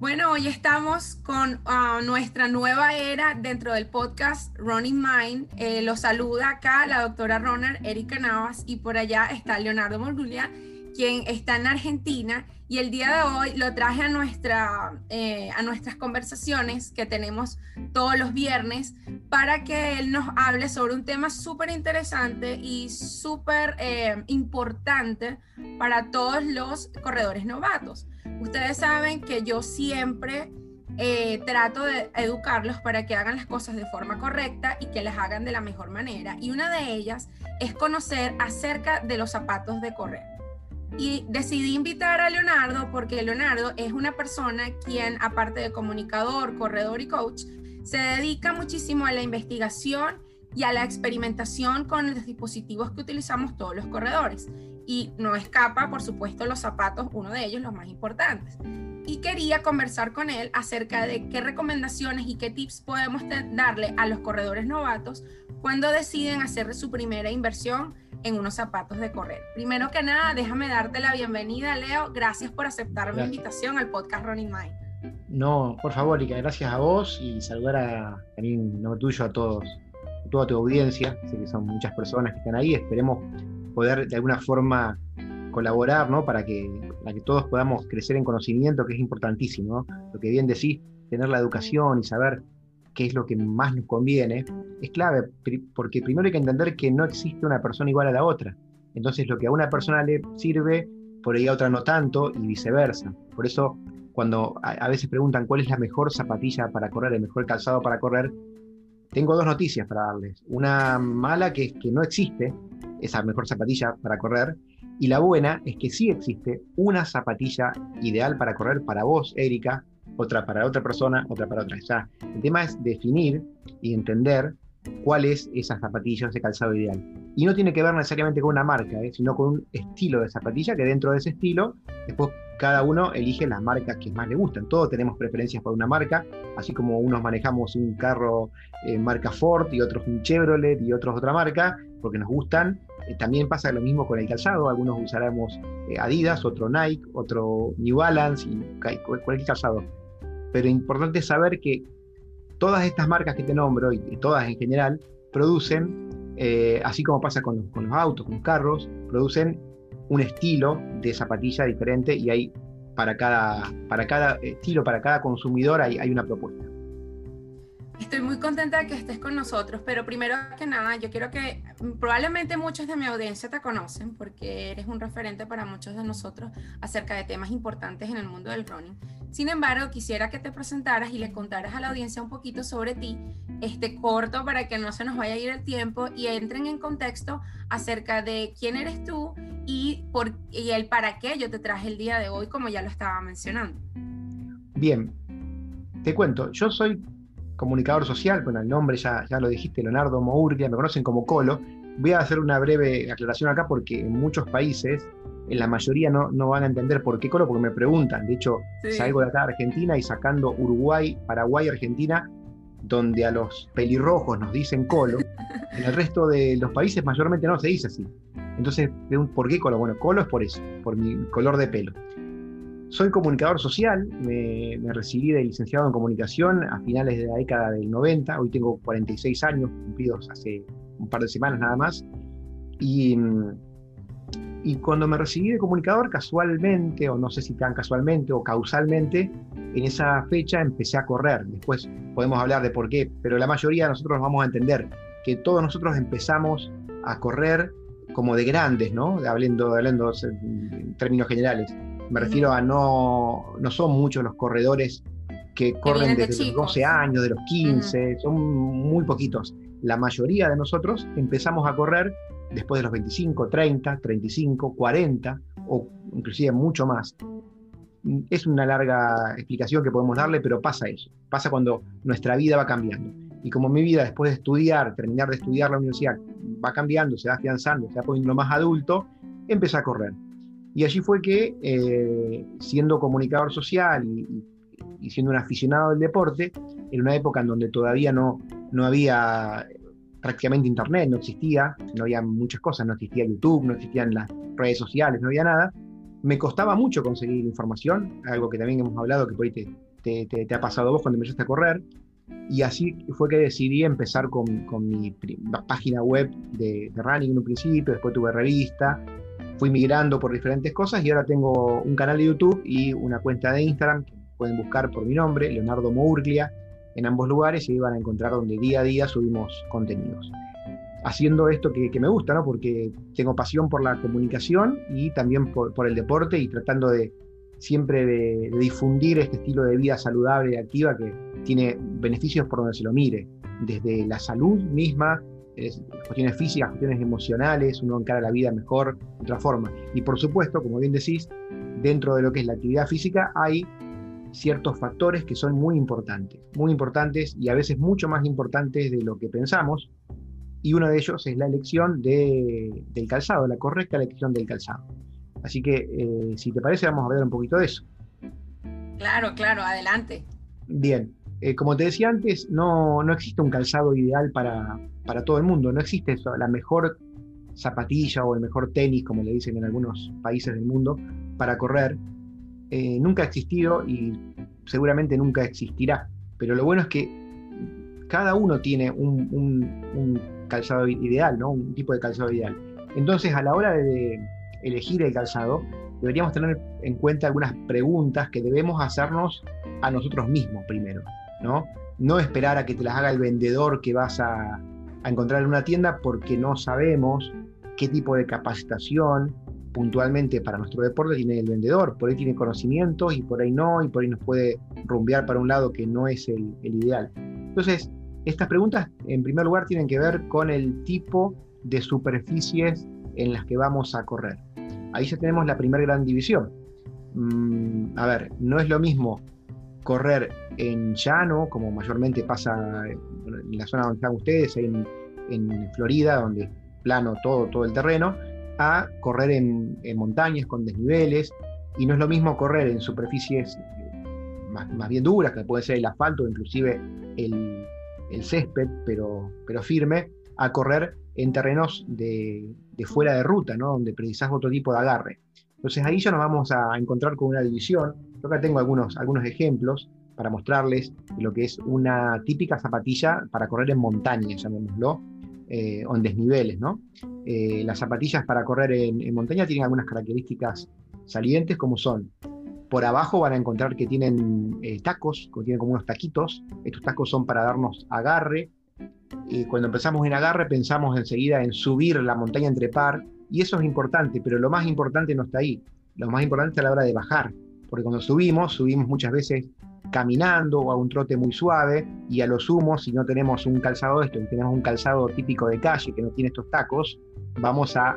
Bueno, hoy estamos con ah, nuestra nueva era dentro del podcast Running Mind. Eh, lo saluda acá la doctora Runner Erika Navas y por allá está Leonardo Morgulia, quien está en Argentina. Y el día de hoy lo traje a, nuestra, eh, a nuestras conversaciones que tenemos todos los viernes para que él nos hable sobre un tema súper interesante y súper eh, importante para todos los corredores novatos. Ustedes saben que yo siempre eh, trato de educarlos para que hagan las cosas de forma correcta y que las hagan de la mejor manera. Y una de ellas es conocer acerca de los zapatos de correr. Y decidí invitar a Leonardo porque Leonardo es una persona quien, aparte de comunicador, corredor y coach, se dedica muchísimo a la investigación y a la experimentación con los dispositivos que utilizamos todos los corredores y no escapa, por supuesto, los zapatos, uno de ellos los más importantes. Y quería conversar con él acerca de qué recomendaciones y qué tips podemos darle a los corredores novatos cuando deciden hacer su primera inversión en unos zapatos de correr. Primero que nada, déjame darte la bienvenida, Leo. Gracias por aceptar mi invitación al podcast Running Mind. No, por favor, Ica, gracias a vos y saludar a, también nombre tuyo a todos, a toda tu audiencia. Sé que son muchas personas que están ahí. Esperemos poder de alguna forma colaborar, ¿no? Para que, para que todos podamos crecer en conocimiento, que es importantísimo, Lo que bien decís, tener la educación y saber qué es lo que más nos conviene, es clave, porque primero hay que entender que no existe una persona igual a la otra. Entonces, lo que a una persona le sirve, por ahí a otra no tanto, y viceversa. Por eso, cuando a, a veces preguntan cuál es la mejor zapatilla para correr, el mejor calzado para correr, tengo dos noticias para darles. Una mala que es que no existe, esa mejor zapatilla para correr. Y la buena es que sí existe una zapatilla ideal para correr para vos, Erika, otra para otra persona, otra para otra. Ya, el tema es definir y entender cuál es esa zapatilla, ese calzado ideal. Y no tiene que ver necesariamente con una marca, ¿eh? sino con un estilo de zapatilla, que dentro de ese estilo, después cada uno elige las marcas que más le gustan. Todos tenemos preferencias por una marca, así como unos manejamos un carro eh, marca Ford y otros un Chevrolet y otros otra marca, porque nos gustan. Eh, también pasa lo mismo con el calzado, algunos usaremos Adidas, otro Nike, otro New Balance y cualquier calzado. Pero importante saber que todas estas marcas que te nombro y, todas en general producen, eh, así como pasa con los, autos, con los carros, producen un estilo de zapatilla diferente y hay para cada, para cada estilo, para cada consumidor hay, hay una propuesta. Estoy muy contenta de que estés con nosotros, pero primero que nada, yo quiero que probablemente muchos de mi audiencia te conocen porque eres un referente para muchos de nosotros acerca de temas importantes en el mundo del running. Sin embargo, quisiera que te presentaras y le contaras a la audiencia un poquito sobre ti, este corto para que no se nos vaya a ir el tiempo y entren en contexto acerca de quién eres tú y, por, y el para qué yo te traje el día de hoy, como ya lo estaba mencionando. Bien, te cuento, yo soy comunicador social, bueno, el nombre ya, ya lo dijiste, Leonardo Mourgia, me conocen como Colo. Voy a hacer una breve aclaración acá porque en muchos países, en la mayoría no, no van a entender por qué Colo, porque me preguntan. De hecho, salgo de acá de Argentina y sacando Uruguay, Paraguay, Argentina, donde a los pelirrojos nos dicen Colo, en el resto de los países mayormente no se dice así. Entonces, ¿por qué Colo? Bueno, Colo es por eso, por mi color de pelo. Soy comunicador social, me, recibí de licenciado en comunicación a finales de la década del 90, hoy tengo 46 años cumplidos hace un par de semanas nada más, y, cuando me recibí de comunicador casualmente, o no sé si tan casualmente o causalmente, en esa fecha empecé a correr, después podemos hablar de por qué, pero la mayoría de nosotros vamos a entender que todos nosotros empezamos a correr como de grandes, ¿no? Hablando, hablando en términos generales me refiero a no, no son muchos los corredores que corren desde los 12 años, de los 15, son muy poquitos. La mayoría de nosotros empezamos a correr después de los 25, 30, 35, 40 o inclusive mucho más. Es una larga explicación que podemos darle, pero pasa eso. Pasa cuando nuestra vida va cambiando. Y como mi vida después de estudiar, terminar de estudiar la universidad, va cambiando, se va afianzando, se va poniendo más adulto, empecé a correr. Y allí fue que, eh, siendo comunicador social y, siendo un aficionado del deporte, en una época en donde todavía no, no había prácticamente internet, no existía, no había muchas cosas, no existía YouTube, no existían las redes sociales, no había nada, me costaba mucho conseguir información, algo que también hemos hablado que por ahí te, ha pasado vos cuando empezaste a correr. Y así fue que decidí empezar con, mi página web de, de, running en un principio, después tuve revista, fui migrando por diferentes cosas y ahora tengo un canal de YouTube y una cuenta de Instagram que pueden buscar por mi nombre, Leonardo Mourglia, en ambos lugares y ahí van a encontrar donde día a día subimos contenidos. Haciendo esto que, me gusta, ¿no? porque tengo pasión por la comunicación y también por, el deporte y tratando de siempre de, difundir este estilo de vida saludable y activa que tiene beneficios por donde se lo mire, desde la salud misma, cuestiones físicas, cuestiones emocionales, uno encara la vida mejor, de otra forma. Y por supuesto, como bien decís, dentro de lo que es la actividad física hay ciertos factores que son muy importantes, muy importantes y a veces mucho más importantes de lo que pensamos. Y uno de ellos es la elección del calzado, la correcta elección del calzado. Así que, eh, si te parece, vamos a ver un poquito de eso. Claro, claro, adelante. Bien, eh, como te decía antes, no, no existe un calzado ideal para, para, todo el mundo, no existe eso, la mejor zapatilla o el mejor tenis, como le dicen en algunos países del mundo, para correr. Eh, nunca ha existido y seguramente nunca existirá. Pero lo bueno es que cada uno tiene un, calzado ideal, ¿no? un tipo de calzado ideal. Entonces, a la hora de elegir el calzado, deberíamos tener en cuenta algunas preguntas que debemos hacernos a nosotros mismos primero. ¿No? Esperar a que te las haga el vendedor que vas a, a encontrar en una tienda porque no sabemos qué tipo de capacitación, puntualmente para nuestro deporte tiene el vendedor, por ahí tiene conocimientos y por ahí no, y por ahí nos puede rumbear para un lado que no es el, ideal. Entonces, estas preguntas en primer lugar tienen que ver con el tipo de superficies en las que vamos a correr. Ahí ya tenemos la primera gran división. Mm, a ver, no es lo mismo correr en llano, como mayormente pasa en la zona donde están ustedes, en, en Florida, donde plano todo, todo el terreno, a correr en, montañas con desniveles, y no es lo mismo correr en superficies eh, más, bien duras, que puede ser el asfalto, inclusive el, césped, pero, pero firme, a correr en terrenos de, fuera de ruta, ¿no? donde precisas otro tipo de agarre. Entonces ahí ya nos vamos a encontrar con una división. Yo acá tengo algunos, algunos ejemplos para mostrarles lo que es una típica zapatilla para correr en montaña, llamémoslo, eh, o en desniveles. ¿no? Eh, las zapatillas para correr en, montaña tienen algunas características salientes como son, por abajo van a encontrar que tienen eh, tacos, que tienen como unos taquitos, estos tacos son para darnos agarre, y cuando empezamos en agarre pensamos enseguida en subir la montaña entre par, y eso es importante, pero lo más importante no está ahí, lo más importante es a la hora de bajar, porque cuando subimos, subimos muchas veces caminando o a un trote muy suave y a lo sumo, si no tenemos un calzado esto, y tenemos un calzado típico de calle que no tiene estos tacos, vamos a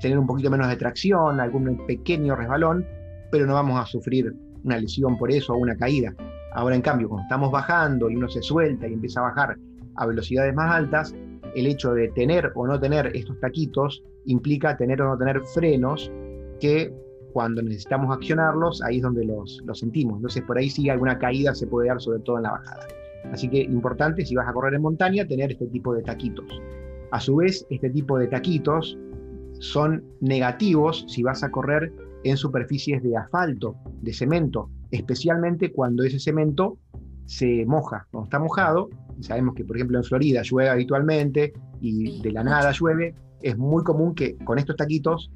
tener un poquito menos de tracción, algún pequeño resbalón, pero no vamos a sufrir una lesión por eso o una caída. Ahora, en cambio, cuando estamos bajando y uno se suelta y empieza a bajar a velocidades más altas, el hecho de tener o no tener estos taquitos implica tener o no tener frenos que cuando necesitamos accionarlos, ahí es donde los, los sentimos. Entonces, por ahí sí alguna caída se puede dar, sobre todo en la bajada. Así que importante, si vas a correr en montaña, tener este tipo de taquitos. A su vez, este tipo de taquitos son negativos si vas a correr en superficies de asfalto, de cemento, especialmente cuando ese cemento se moja. Cuando está mojado, sabemos que por ejemplo en Florida llueve habitualmente y de la nada llueve, es muy común que con estos taquitos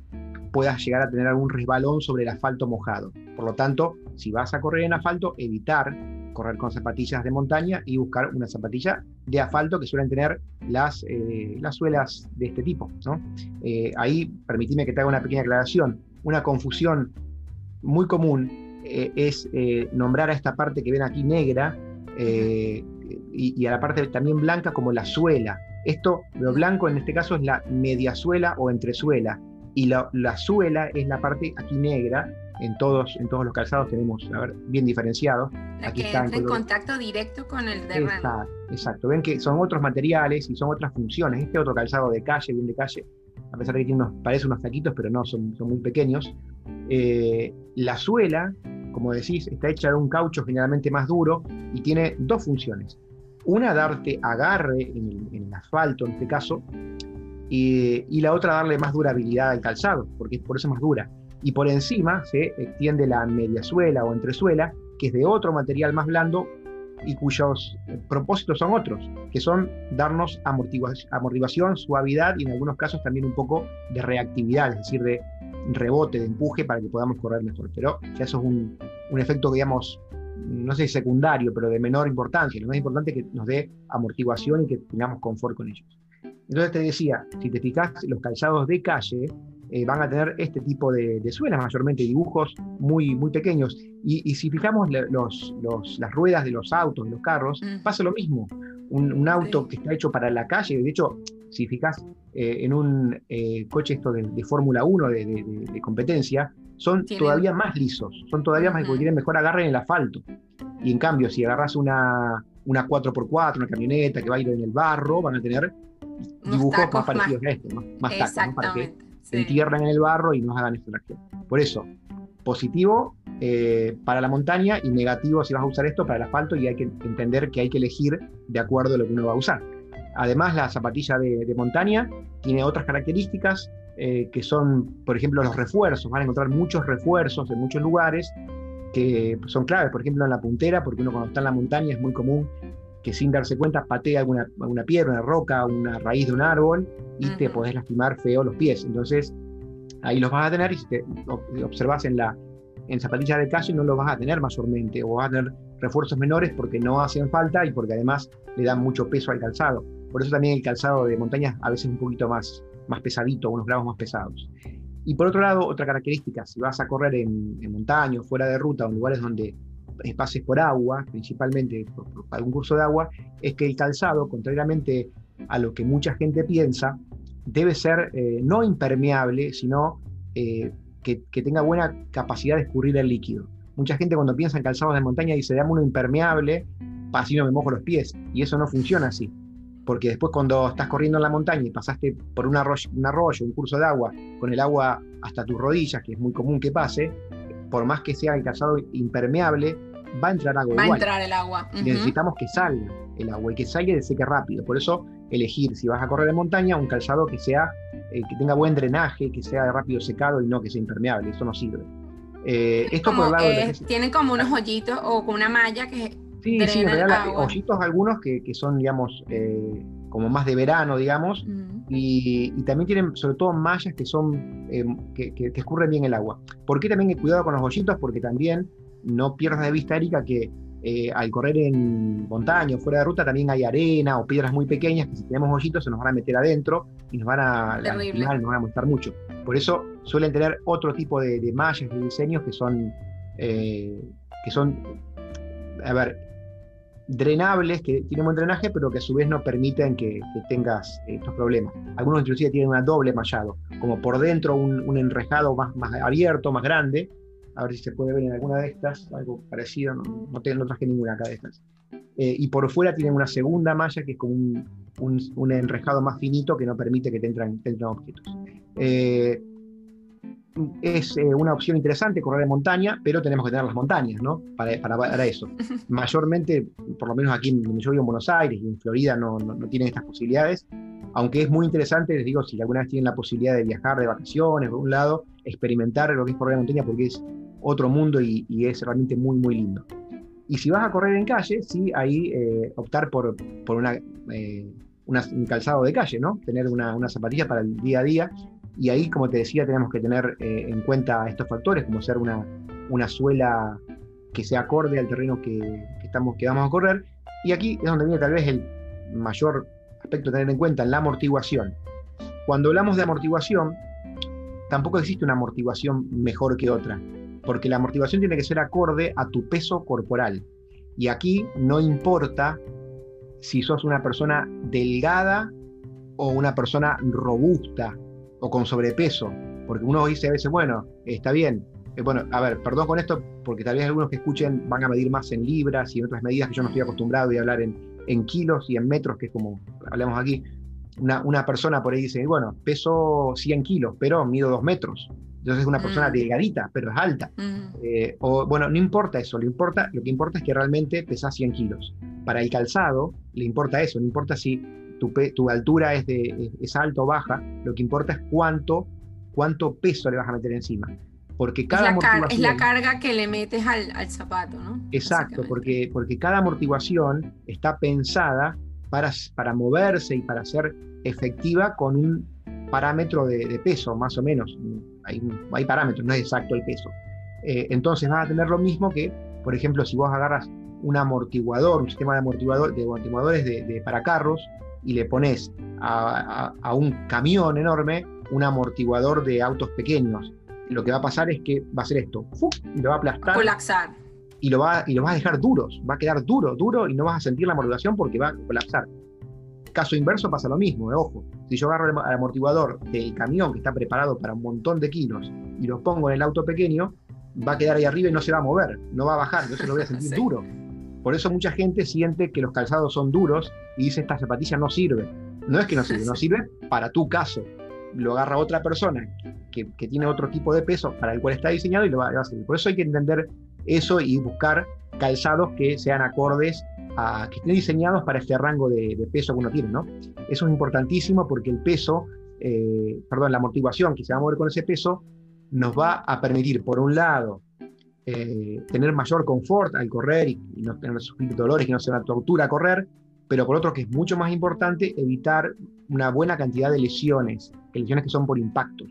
puedas llegar a tener algún resbalón sobre el asfalto mojado. Por lo tanto, si vas a correr en asfalto, evitar correr con zapatillas de montaña y buscar una zapatilla de asfalto que suelen tener las, eh, las suelas de este tipo. Eh, ahí permitime que te haga una pequeña aclaración. Una confusión muy común eh, es nombrar a esta parte que ven aquí negra y, y, a la parte también blanca como la suela. Esto, lo blanco en este caso es la mediasuela o entresuela y la, suela es la parte aquí negra. En todos, en todos los calzados tenemos, a ver, bien diferenciado. aquí que está en, contacto directo con el terreno. Exacto, exacto. Ven que son otros materiales y son otras funciones. Este otro calzado de calle, bien de calle, a pesar de que tiene unos, parece unos taquitos, pero no, son, son muy pequeños. Eh, la suela, como decís, está hecha de un caucho generalmente más duro y tiene dos funciones. Una, darte agarre en el, en el asfalto, en este caso, y, la otra darle más durabilidad al calzado, porque es por eso más dura. Y por encima se extiende la mediasuela o entresuela, que es de otro material más blando y cuyos eh, propósitos son otros, que son darnos amortiguación, suavidad y en algunos casos también un poco de reactividad, es decir, de rebote, de empuje para que podamos correr mejor. Pero ya eso es un, un efecto, digamos, no sé, secundario, pero de menor importancia. Lo más importante es que nos dé amortiguación y que tengamos confort con ellos. Entonces te decía, si te fijas, los calzados de calle eh, van a tener este tipo de, suelas, mayormente dibujos muy, muy pequeños. Y, si fijamos los, las ruedas de los autos, de los carros, mm. pasa lo mismo. Un, auto que está hecho para la calle, de hecho, si fijas eh, en un eh, coche esto de, Fórmula 1 de, competencia, son todavía más lisos, son todavía más, porque tienen mejor agarre en el asfalto. Y en cambio, si agarras una, una 4x4, una camioneta que va a ir en el barro, van a tener dibujos más parecidos a este, más, más para que se entierren en el barro y nos hagan extracción. Por eso, positivo eh, para la montaña y negativo si vas a usar esto para el asfalto y hay que entender que hay que elegir de acuerdo a lo que uno va a usar. Además, la zapatilla de, montaña tiene otras características eh, que son, por ejemplo, los refuerzos. Van a encontrar muchos refuerzos en muchos lugares que son claves, por ejemplo, en la puntera, porque uno cuando está en la montaña es muy común que sin darse cuenta patea alguna, alguna piedra, una roca, una raíz de un árbol y te podés lastimar feo los pies. Entonces, ahí los vas a tener y si te observas en la en zapatillas de calle no los vas a tener mayormente o vas a tener refuerzos menores porque no hacen falta y porque además le dan mucho peso al calzado. Por eso también el calzado de montaña a veces es un poquito más, más pesadito, unos grados más pesados. Y por otro lado, otra característica, si vas a correr en, en montaña o fuera de ruta o en lugares donde pases por agua, principalmente por, algún curso de agua, es que el calzado, contrariamente a lo que mucha gente piensa, debe ser eh, no impermeable, sino eh, que, tenga buena capacidad de escurrir el líquido. Mucha gente cuando piensa en calzados de montaña dice, dame uno impermeable, así no me mojo los pies. Y eso no funciona así. Porque después cuando estás corriendo en la montaña y pasaste por un arroyo, un arroyo, un curso de agua, con el agua hasta tus rodillas, que es muy común que pase, por más que sea el calzado impermeable, va a entrar agua. Va a entrar el agua. Necesitamos que salga el agua y que salga y se seque rápido. Por eso elegir, si vas a correr en montaña, un calzado que sea, eh, que tenga buen drenaje, que sea rápido secado y no que sea impermeable. Eso no sirve. Eh, esto por lado Tienen como unos hoyitos o con una malla que. Sí, sí, en realidad, hoyitos algunos que, que son, digamos, eh, como más de verano, digamos, y, también tienen sobre todo mallas que son que, que, escurren bien el agua. ¿Por qué también hay cuidado con los hoyitos? Porque también no pierdas de vista, Erika, que eh, al correr en montaña o fuera de ruta también hay arena o piedras muy pequeñas que si tenemos hoyitos se nos van a meter adentro y nos van a nos van a molestar mucho. Por eso suelen tener otro tipo de, mallas, de diseños que son, eh, que son, a ver, drenables, que tienen buen drenaje, pero que a su vez no permiten que, tengas estos problemas. Algunos inclusive tienen una doble mallado, como por dentro un, enrejado más, más abierto, más grande, a ver si se puede ver en alguna de estas, algo parecido, no, no, tengo, traje ninguna acá de estas. Eh, y por fuera tienen una segunda malla que es como un, un, enrejado más finito que no permite que te entren, objetos. Eh, es eh, una opción interesante correr en montaña, pero tenemos que tener las montañas, ¿no? Para, para, eso. Mayormente, por lo menos aquí en, yo vivo en Buenos Aires y en Florida no, no, no, tienen estas posibilidades, aunque es muy interesante, les digo, si alguna vez tienen la posibilidad de viajar de vacaciones, por un lado, experimentar lo que es correr en montaña, porque es otro mundo y, es realmente muy, muy lindo. Y si vas a correr en calle, sí, ahí eh, optar por, por una, eh, un calzado de calle, ¿no? Tener una, una, zapatilla para el día a día. Y ahí, como te decía, tenemos que tener eh, en cuenta estos factores, como ser una, una suela que sea acorde al terreno que, estamos, que vamos a correr. Y aquí es donde viene tal vez el mayor aspecto a tener en cuenta, la amortiguación. Cuando hablamos de amortiguación, tampoco existe una amortiguación mejor que otra porque la amortiguación tiene que ser acorde a tu peso corporal. Y aquí no importa si sos una persona delgada o una persona robusta o con sobrepeso, porque uno dice a veces, bueno, está bien, eh, bueno, a ver, perdón con esto, porque tal vez algunos que escuchen van a medir más en libras y en otras medidas que yo no estoy acostumbrado a hablar en, en kilos y en metros, que es como hablamos aquí. Una, una, persona por ahí dice, bueno, peso 100 kilos, pero mido 2 metros. Entonces es una persona mm. delgadita, pero es alta. Mm. Eh, o, bueno, no importa eso, lo, importa, lo que importa es que realmente pesa 100 kilos. Para el calzado le importa eso, no importa si tu, tu altura es, de, es, alta o baja, lo que importa es cuánto, cuánto peso le vas a meter encima. Porque cada es, la es la carga que le metes al, al zapato, ¿no? Exacto, porque, porque cada amortiguación está pensada para, para moverse y para ser efectiva con un parámetro de, peso, más o menos. Hay, hay, parámetros, no es exacto el peso. Eh, entonces vas a tener lo mismo que, por ejemplo, si vos agarras un amortiguador, un sistema de, amortiguador, de amortiguadores de, para carros y le pones a, a, un camión enorme un amortiguador de autos pequeños. Lo que va a pasar es que va a hacer esto, y lo va a aplastar. Colapsar. Y lo, va, y lo vas a dejar duros, va a quedar duro, duro y no vas a sentir la amortiguación porque va a colapsar. Caso inverso pasa lo mismo, eh, ojo. Si yo agarro el amortiguador del camión que está preparado para un montón de kilos y lo pongo en el auto pequeño, va a quedar ahí arriba y no se va a mover, no va a bajar, entonces lo voy a sentir duro. Por eso mucha gente siente que los calzados son duros y dice esta zapatilla no sirve. No es que no sirve, no sirve para tu caso. Lo agarra otra persona que, tiene otro tipo de peso para el cual está diseñado y lo va, a servir. Por eso hay que entender eso y buscar calzados que sean acordes que estén diseñados para este rango de, peso que uno tiene, ¿no? Eso es importantísimo porque el peso, eh, perdón, la amortiguación que se va a mover con ese peso nos va a permitir, por un lado, eh, tener mayor confort al correr y, no tener sufrir dolores, que no sea una tortura correr, pero por otro que es mucho más importante evitar una buena cantidad de lesiones, lesiones que son por impactos.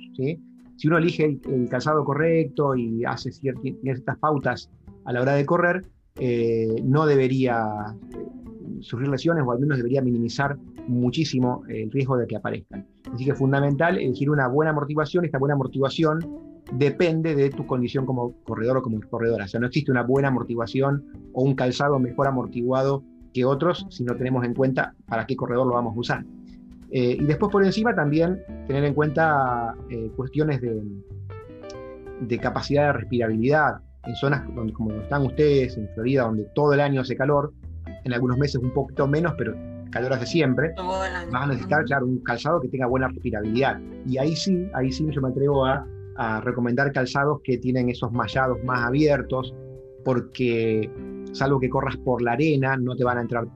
Si uno elige el, calzado correcto y hace ciertas, pautas a la hora de correr, eh, no debería eh, sufrir lesiones o al menos debería minimizar muchísimo el riesgo de que aparezcan. Así que es fundamental elegir una buena amortiguación. Esta buena amortiguación depende de tu condición como corredor o como corredora. O sea, no existe una buena amortiguación o un calzado mejor amortiguado que otros si no tenemos en cuenta para qué corredor lo vamos a usar. Eh, y después por encima también tener en cuenta cuestiones de, capacidad de respirabilidad en zonas donde, como están ustedes, en Florida, donde todo el año hace calor, en algunos meses un poquito menos, pero calor hace siempre, van a necesitar, claro, un calzado que tenga buena respirabilidad. Y ahí sí, ahí sí yo me atrevo a a recomendar calzados que tienen esos mallados más abiertos, porque salvo que corras por la arena, no te van a entrar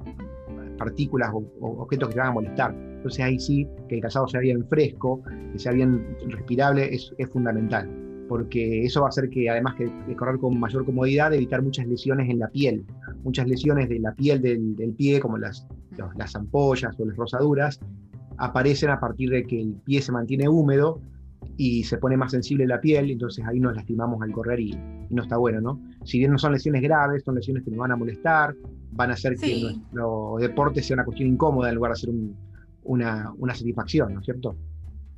partículas o, objetos que te van a molestar. Entonces ahí sí, que el calzado sea bien fresco, que sea bien respirable, es, fundamental, porque eso va a hacer que además que de correr con mayor comodidad, evitar muchas lesiones en la piel, muchas lesiones de la piel del, pie, como las, las ampollas o las rosaduras, aparecen a partir de que el pie se mantiene húmedo y se pone más sensible la piel, entonces ahí nos lastimamos al correr y, no está bueno, ¿no? Si bien no son lesiones graves, son lesiones que nos van a molestar, van a hacer que nuestro deporte sea una cuestión incómoda en lugar de ser una, una satisfacción, ¿no es cierto?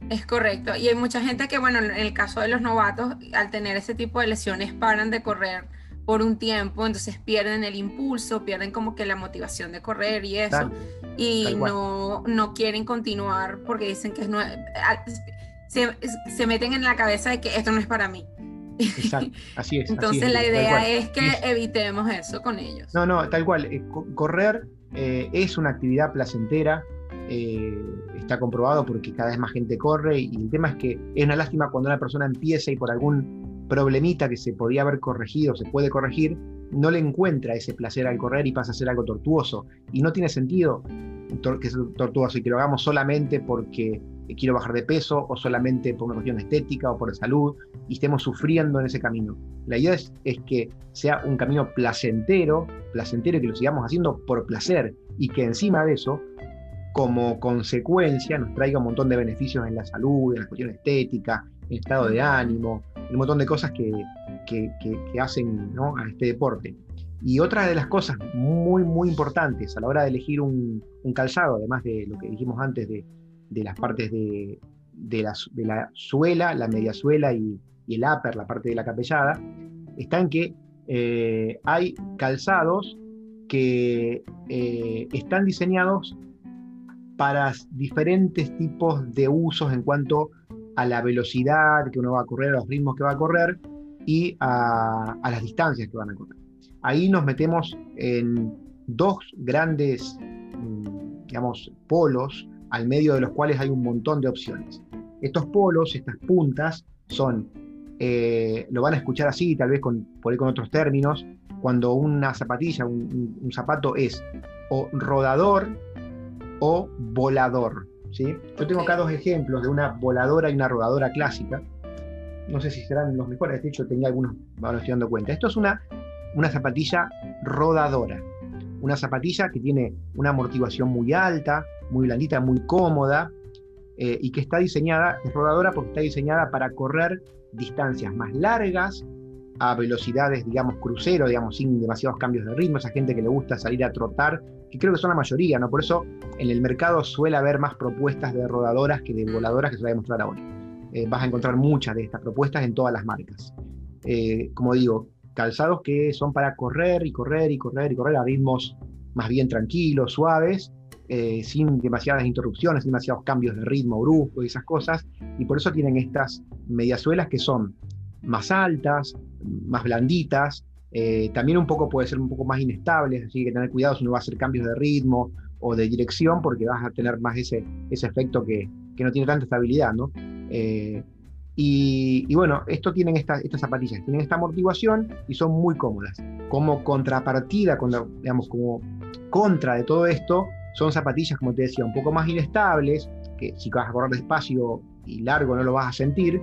Es correcto. Y hay mucha gente que, bueno, en el caso de los novatos, al tener ese tipo de lesiones, paran de correr por un tiempo, entonces pierden el impulso, pierden como que la motivación de correr y eso, y no, no quieren continuar porque dicen que es no, se, meten en la cabeza de que esto no es para mí. Exacto, así es. Entonces la idea es que evitemos eso con ellos. No, no, tal cual. Eh, correr eh, es una actividad placentera, eh, está comprobado porque cada vez más gente corre y el tema es que es una lástima cuando una persona empieza y por algún problemita que se podía haber corregido, se puede corregir, no le encuentra ese placer al correr y pasa a ser algo tortuoso. Y no tiene sentido que sea tortuoso y que lo hagamos solamente porque quiero bajar de peso o solamente por una cuestión estética o por salud y estemos sufriendo en ese camino. La idea es, que sea un camino placentero, placentero y que lo sigamos haciendo por placer y que encima de eso, como consecuencia, nos traiga un montón de beneficios en la salud, en la cuestión estética, en estado de ánimo, un montón de cosas que, que, hacen a este deporte. Y otra de las cosas muy, muy importantes a la hora de elegir un, un calzado, además de lo que dijimos antes de de las partes de, la, de la, suela, la media suela y, el upper, la parte de la capellada, está en que eh, hay calzados que eh, están diseñados para diferentes tipos de usos en cuanto a la velocidad que uno va a correr, a los ritmos que va a correr y a, las distancias que van a correr. Ahí nos metemos en dos grandes, mm, digamos, polos al medio de los cuales hay un montón de opciones. Estos polos, estas puntas, son, eh, lo van a escuchar así, tal vez con, por ahí con otros términos, cuando una zapatilla, un, zapato es o rodador o volador. ¿sí? Yo tengo acá dos ejemplos de una voladora y una rodadora clásica. no sé si serán los mejores, de hecho tenía algunos, ahora estoy dando cuenta. Esto es una, una zapatilla rodadora, una zapatilla que tiene una amortiguación muy alta, muy blandita, muy cómoda, eh, y que está diseñada, es rodadora porque está diseñada para correr distancias más largas, a velocidades, digamos, crucero, digamos, sin demasiados cambios de ritmo, esa gente que le gusta salir a trotar, que creo que son la mayoría, ¿no? Por eso en el mercado suele haber más propuestas de rodadoras que de voladoras que se va a demostrar ahora. Eh, vas a encontrar muchas de estas propuestas en todas las marcas. Eh, como digo, calzados que son para correr y correr y correr y correr a ritmos más bien tranquilos, suaves, eh, sin demasiadas interrupciones, sin demasiados cambios de ritmo brusco y esas cosas, y por eso tienen estas mediasuelas que son más altas, más blanditas, eh, también un poco puede ser un poco más inestables, así que tener cuidado si uno va a hacer cambios de ritmo o de dirección, porque vas a tener más ese, ese efecto que, que no tiene tanta estabilidad, ¿no? Eh, y, bueno, esto tienen estas zapatillas, tienen esta amortiguación y son muy cómodas. Como contrapartida, con digamos, como contra de todo esto, son zapatillas, como te decía, un poco más inestables, que si vas a correr despacio y largo no lo vas a sentir,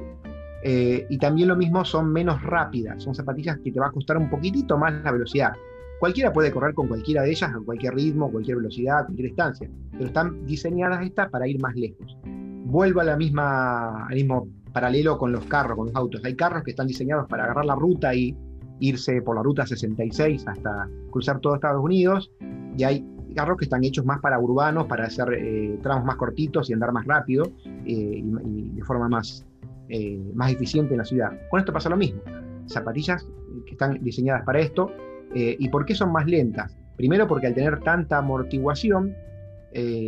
eh, y también lo mismo son menos rápidas, son zapatillas que te va a costar un poquitito más la velocidad. Cualquiera puede correr con cualquiera de ellas, a cualquier ritmo, cualquier velocidad, cualquier distancia, pero están diseñadas estas para ir más lejos. Vuelvo a la misma, al mismo paralelo con los carros, con los autos. Hay carros que están diseñados para agarrar la ruta y irse por la ruta 66 hasta cruzar todo Estados Unidos, y hay carros que están hechos más para urbanos, para hacer eh, tramos más cortitos y andar más rápido eh, y, de forma más, eh, más eficiente en la ciudad. Con esto pasa lo mismo. Zapatillas que están diseñadas para esto. ¿Y por qué son más lentas? Primero porque al tener tanta amortiguación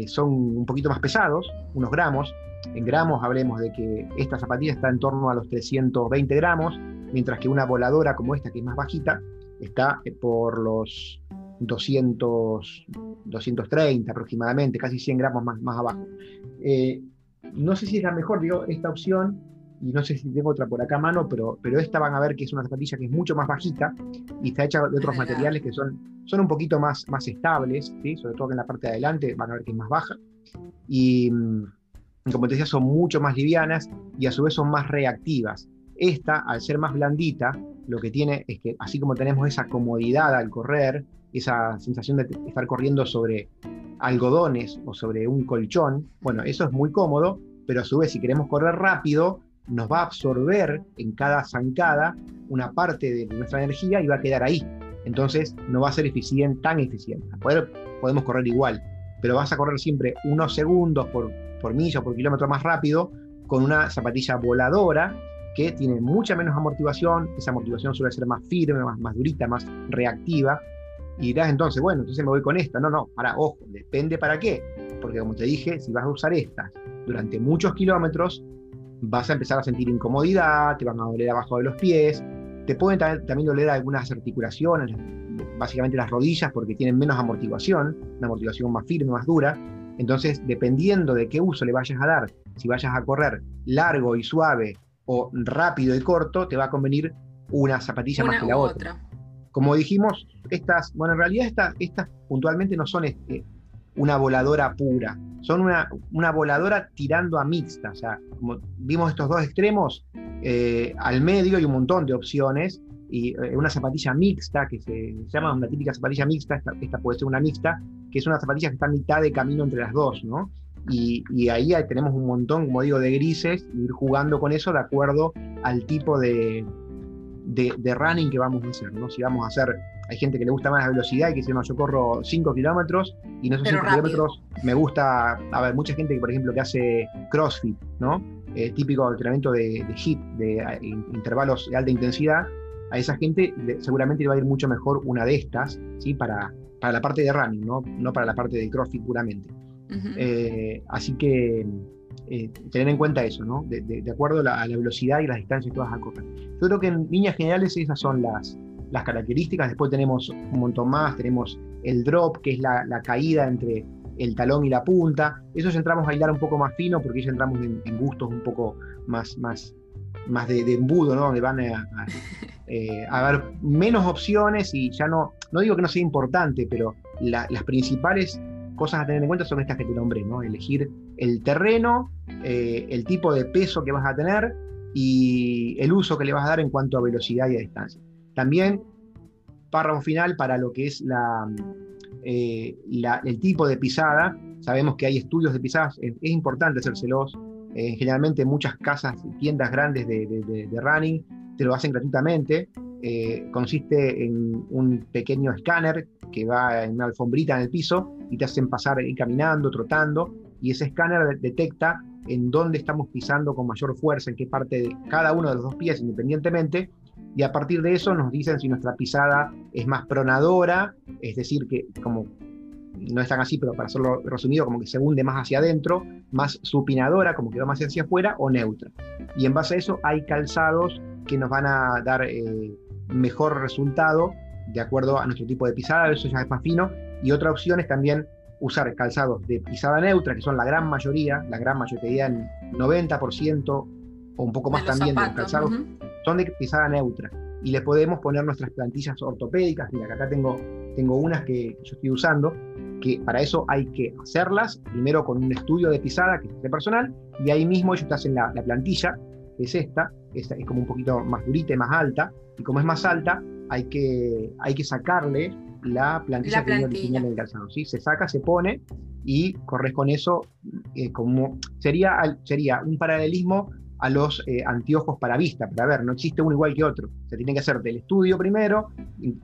son un poquito más pesados, unos gramos. En gramos hablemos de que esta zapatilla está en torno a los 320 gramos, mientras que una voladora como esta, que es más bajita, está por los 200, 230 aproximadamente, casi 100 gramos más, más abajo. Eh, no sé si es la mejor, digo, esta opción, y no sé si tengo otra por acá a mano, pero, pero esta van a ver que es una zapatilla que es mucho más bajita y está hecha de otros materiales que son, son un poquito más, más estables, ¿sí? sobre todo que en la parte de adelante van a ver que es más baja. Y mm, como te decía, son mucho más livianas y a su vez son más reactivas. Esta, al ser más blandita, lo que tiene es que así como tenemos esa comodidad al correr, esa sensación de estar corriendo sobre algodones o sobre un colchón, bueno, eso es muy cómodo, pero a su vez si queremos correr rápido, nos va a absorber en cada zancada una parte de nuestra energía y va a quedar ahí. Entonces no va a ser tan eficiente. Podemos correr igual, pero vas a correr siempre unos segundos por, por milla o por kilómetro más rápido con una zapatilla voladora que tiene mucha menos amortiguación, esa amortiguación suele ser más firme, más, más durita, más reactiva, y dirás entonces, bueno, entonces me voy con esta. No, no, para, ojo, depende para qué. Porque como te dije, si vas a usar estas durante muchos kilómetros, vas a empezar a sentir incomodidad, te van a doler abajo de los pies, te pueden también doler algunas articulaciones, básicamente las rodillas, porque tienen menos amortiguación, una amortiguación más firme, más dura. Entonces, dependiendo de qué uso le vayas a dar, si vayas a correr largo y suave o rápido y corto, te va a convenir una zapatilla más que la otra. Como dijimos, estas, bueno, en realidad estas, estas puntualmente no son este, una voladora pura, son una, una, voladora tirando a mixta. O sea, como vimos estos dos extremos, eh, al medio hay un montón de opciones y eh, una zapatilla mixta, que se, llama una típica zapatilla mixta, esta, puede ser una mixta, que es una zapatilla que está a mitad de camino entre las dos, ¿no? Y, ahí tenemos un montón, como digo, de grises, ir jugando con eso de acuerdo al tipo de, de, running que vamos a hacer, ¿no? Si vamos a hacer, hay gente que le gusta más la velocidad y que dice, no, yo corro 5 kilómetros y en esos 5 kilómetros me gusta, a ver, mucha gente que, por ejemplo, que hace CrossFit, ¿no? Eh, típico entrenamiento de, de HIIT, de intervalos de alta intensidad, a esa gente seguramente le va a ir mucho mejor una de estas, ¿sí? Para, para la parte de running, ¿no? No para la parte de CrossFit puramente. Eh, así que eh, tener en cuenta eso, ¿no? De, acuerdo a la, velocidad y las distancias que vas a correr. Yo creo que en líneas generales esas son las, las características. Después tenemos un montón más, tenemos el drop, que es la, caída entre el talón y la punta. Eso ya entramos a hilar un poco más fino porque ya entramos en, gustos un poco más, más, más de, embudo, ¿no? Donde van a, eh, a, haber menos opciones y ya no, no digo que no sea importante, pero las principales cosas a tener en cuenta son estas que te nombré, ¿no? Elegir el terreno, eh, el tipo de peso que vas a tener y el uso que le vas a dar en cuanto a velocidad y a distancia. También párrafo final para lo que es eh, el tipo de pisada. Sabemos que hay estudios de pisadas, es, importante hacérselos. Eh, generalmente muchas casas y tiendas grandes de, running te lo hacen gratuitamente. Eh, consiste en un pequeño escáner que va en una alfombrita en el piso y te hacen pasar caminando, trotando, y ese escáner detecta en dónde estamos pisando con mayor fuerza, en qué parte de cada uno de los dos pies independientemente, y a partir de eso nos dicen si nuestra pisada es más pronadora, es decir, que como no es tan así, pero para hacerlo resumido, como que se hunde más hacia adentro, más supinadora, como que va más hacia afuera, o neutra. Y en base a eso hay calzados que nos van a dar eh, mejor resultado de acuerdo a nuestro tipo de pisada, eso ya es más fino. Y otra opción es también usar calzados de pisada neutra, que son la gran mayoría, la gran mayoría, el 90% o un poco más también de los calzados, son de pisada neutra. Y le podemos poner nuestras plantillas ortopédicas, mira, que acá tengo, tengo unas que yo estoy usando, que para eso hay que hacerlas, primero con un estudio de pisada, que es de personal, y ahí mismo ellos te hacen la, la plantilla, que es esta, esta, es como un poquito más durita y más alta, y como es más alta, hay que, hay que sacarle la plantilla, que tiene en el calzado. ¿sí? Se saca, se pone y corres con eso. Eh, como sería, sería un paralelismo a los eh, anteojos para vista, para ver, no existe uno igual que otro. Se tiene que hacer del estudio primero,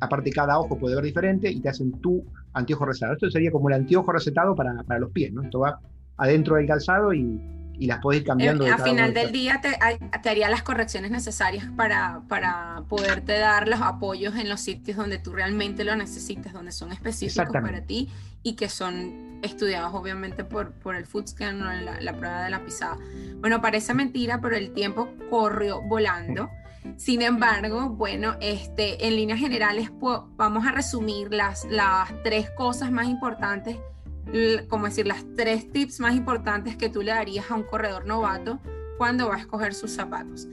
aparte cada ojo puede ver diferente y te hacen tu anteojo recetado. Esto sería como el anteojo recetado para, para los pies, ¿no? Esto va adentro del calzado y, y las podés ir cambiando. Eh, a final del día te, te, haría las correcciones necesarias para, para poderte dar los apoyos en los sitios donde tú realmente lo necesitas, donde son específicos para ti y que son estudiados obviamente por, por el footscan o la, la prueba de la pisada. Bueno, parece mentira, pero el tiempo corrió volando. Sin embargo, bueno, este, en líneas generales vamos a resumir las, las tres cosas más importantes como decir, las tres tips más importantes que tú le darías a un corredor novato cuando va a escoger sus zapatos.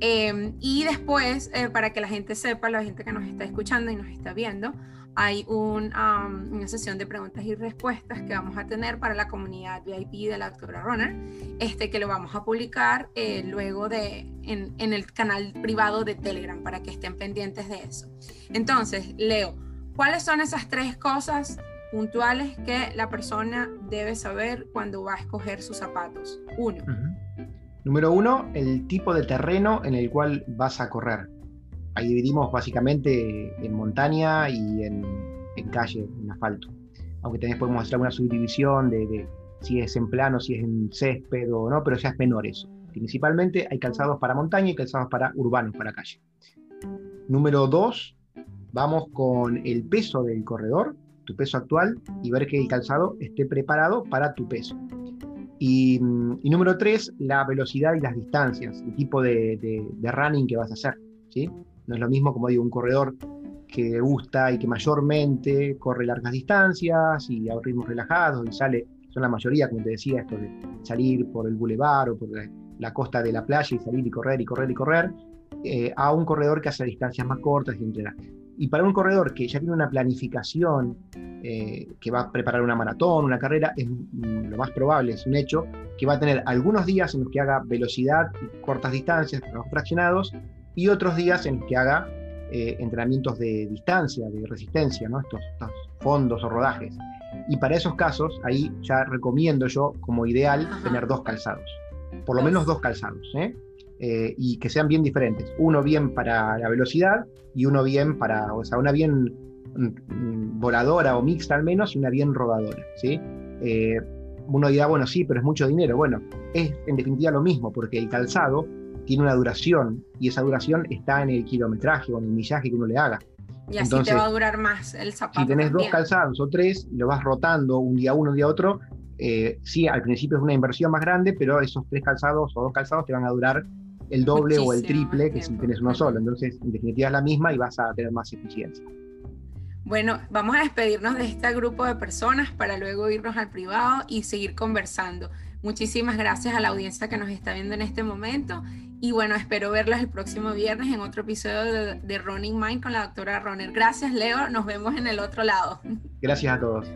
Em, y después, eh, para que la gente sepa, la gente que nos está escuchando y nos está viendo, hay una sesión de preguntas y respuestas que vamos a tener para la comunidad VIP de la doctora Runner, este, que lo vamos a publicar eh, luego de, en, en el canal privado de Telegram para que estén pendientes de eso. Entonces, Leo, ¿cuáles son esas tres cosas puntuales que la persona debe saber cuando va a escoger sus zapatos. Uno. Número uno, el tipo de terreno en el cual vas a correr. Ahí dividimos básicamente en montaña y en, calle, en asfalto. Aunque también podemos hacer una subdivisión de, si es en plano, si es en césped o no, pero ya es menor. Principalmente hay calzados para montaña y calzados para urbanos, para calle. Número dos, vamos con el peso del corredor tu peso actual y ver que el calzado esté preparado para tu peso. Y, mm, número tres, la velocidad y las distancias, el tipo de, de, running que vas a hacer. ¿sí? No es lo mismo, como digo, un corredor que gusta y que mayormente corre largas distancias y a ritmos relajados y sale, son la mayoría, como te decía, esto de salir por el bulevar o por la, costa de la playa y salir y correr y correr y correr, eh, a un corredor que hace distancias más cortas y entrenar. Y para un corredor que ya tiene una planificación, eh, que va a preparar una maratón, una carrera, es lo más probable, es un hecho, que va a tener algunos días en los que haga velocidad y cortas distancias, fraccionados, y otros días en que haga eh, entrenamientos de distancia, de resistencia, ¿no? estos, fondos o rodajes. Y para esos casos, ahí ya recomiendo yo como ideal tener dos calzados, por lo menos dos calzados. ¿eh? Eh, y que sean bien diferentes. Uno bien para la velocidad y uno bien para, o sea, una bien mm, mm, voladora o mixta al menos y una bien rodadora. ¿sí? Eh, uno dirá, bueno, sí, pero es mucho dinero. Bueno, es en definitiva lo mismo, porque el calzado tiene una duración y esa duración está en el kilometraje o en el millaje que uno le haga. Y así te va a durar más el zapato. Si tenés dos calzados o tres, lo vas rotando un día uno, un día otro, eh, sí, al principio es una inversión más grande, pero esos tres calzados o dos calzados te van a durar el doble o el triple que si tienes uno solo. Entonces, en definitiva es la misma y vas a tener más eficiencia. Bueno, vamos a despedirnos de este grupo de personas para luego irnos al privado y seguir conversando. Muchísimas gracias a la audiencia que nos está viendo en este momento. Y bueno, espero verlos el próximo viernes en otro episodio de, Running Mind con la doctora Roner. Gracias, Leo. Nos vemos en el otro lado. Gracias a todos.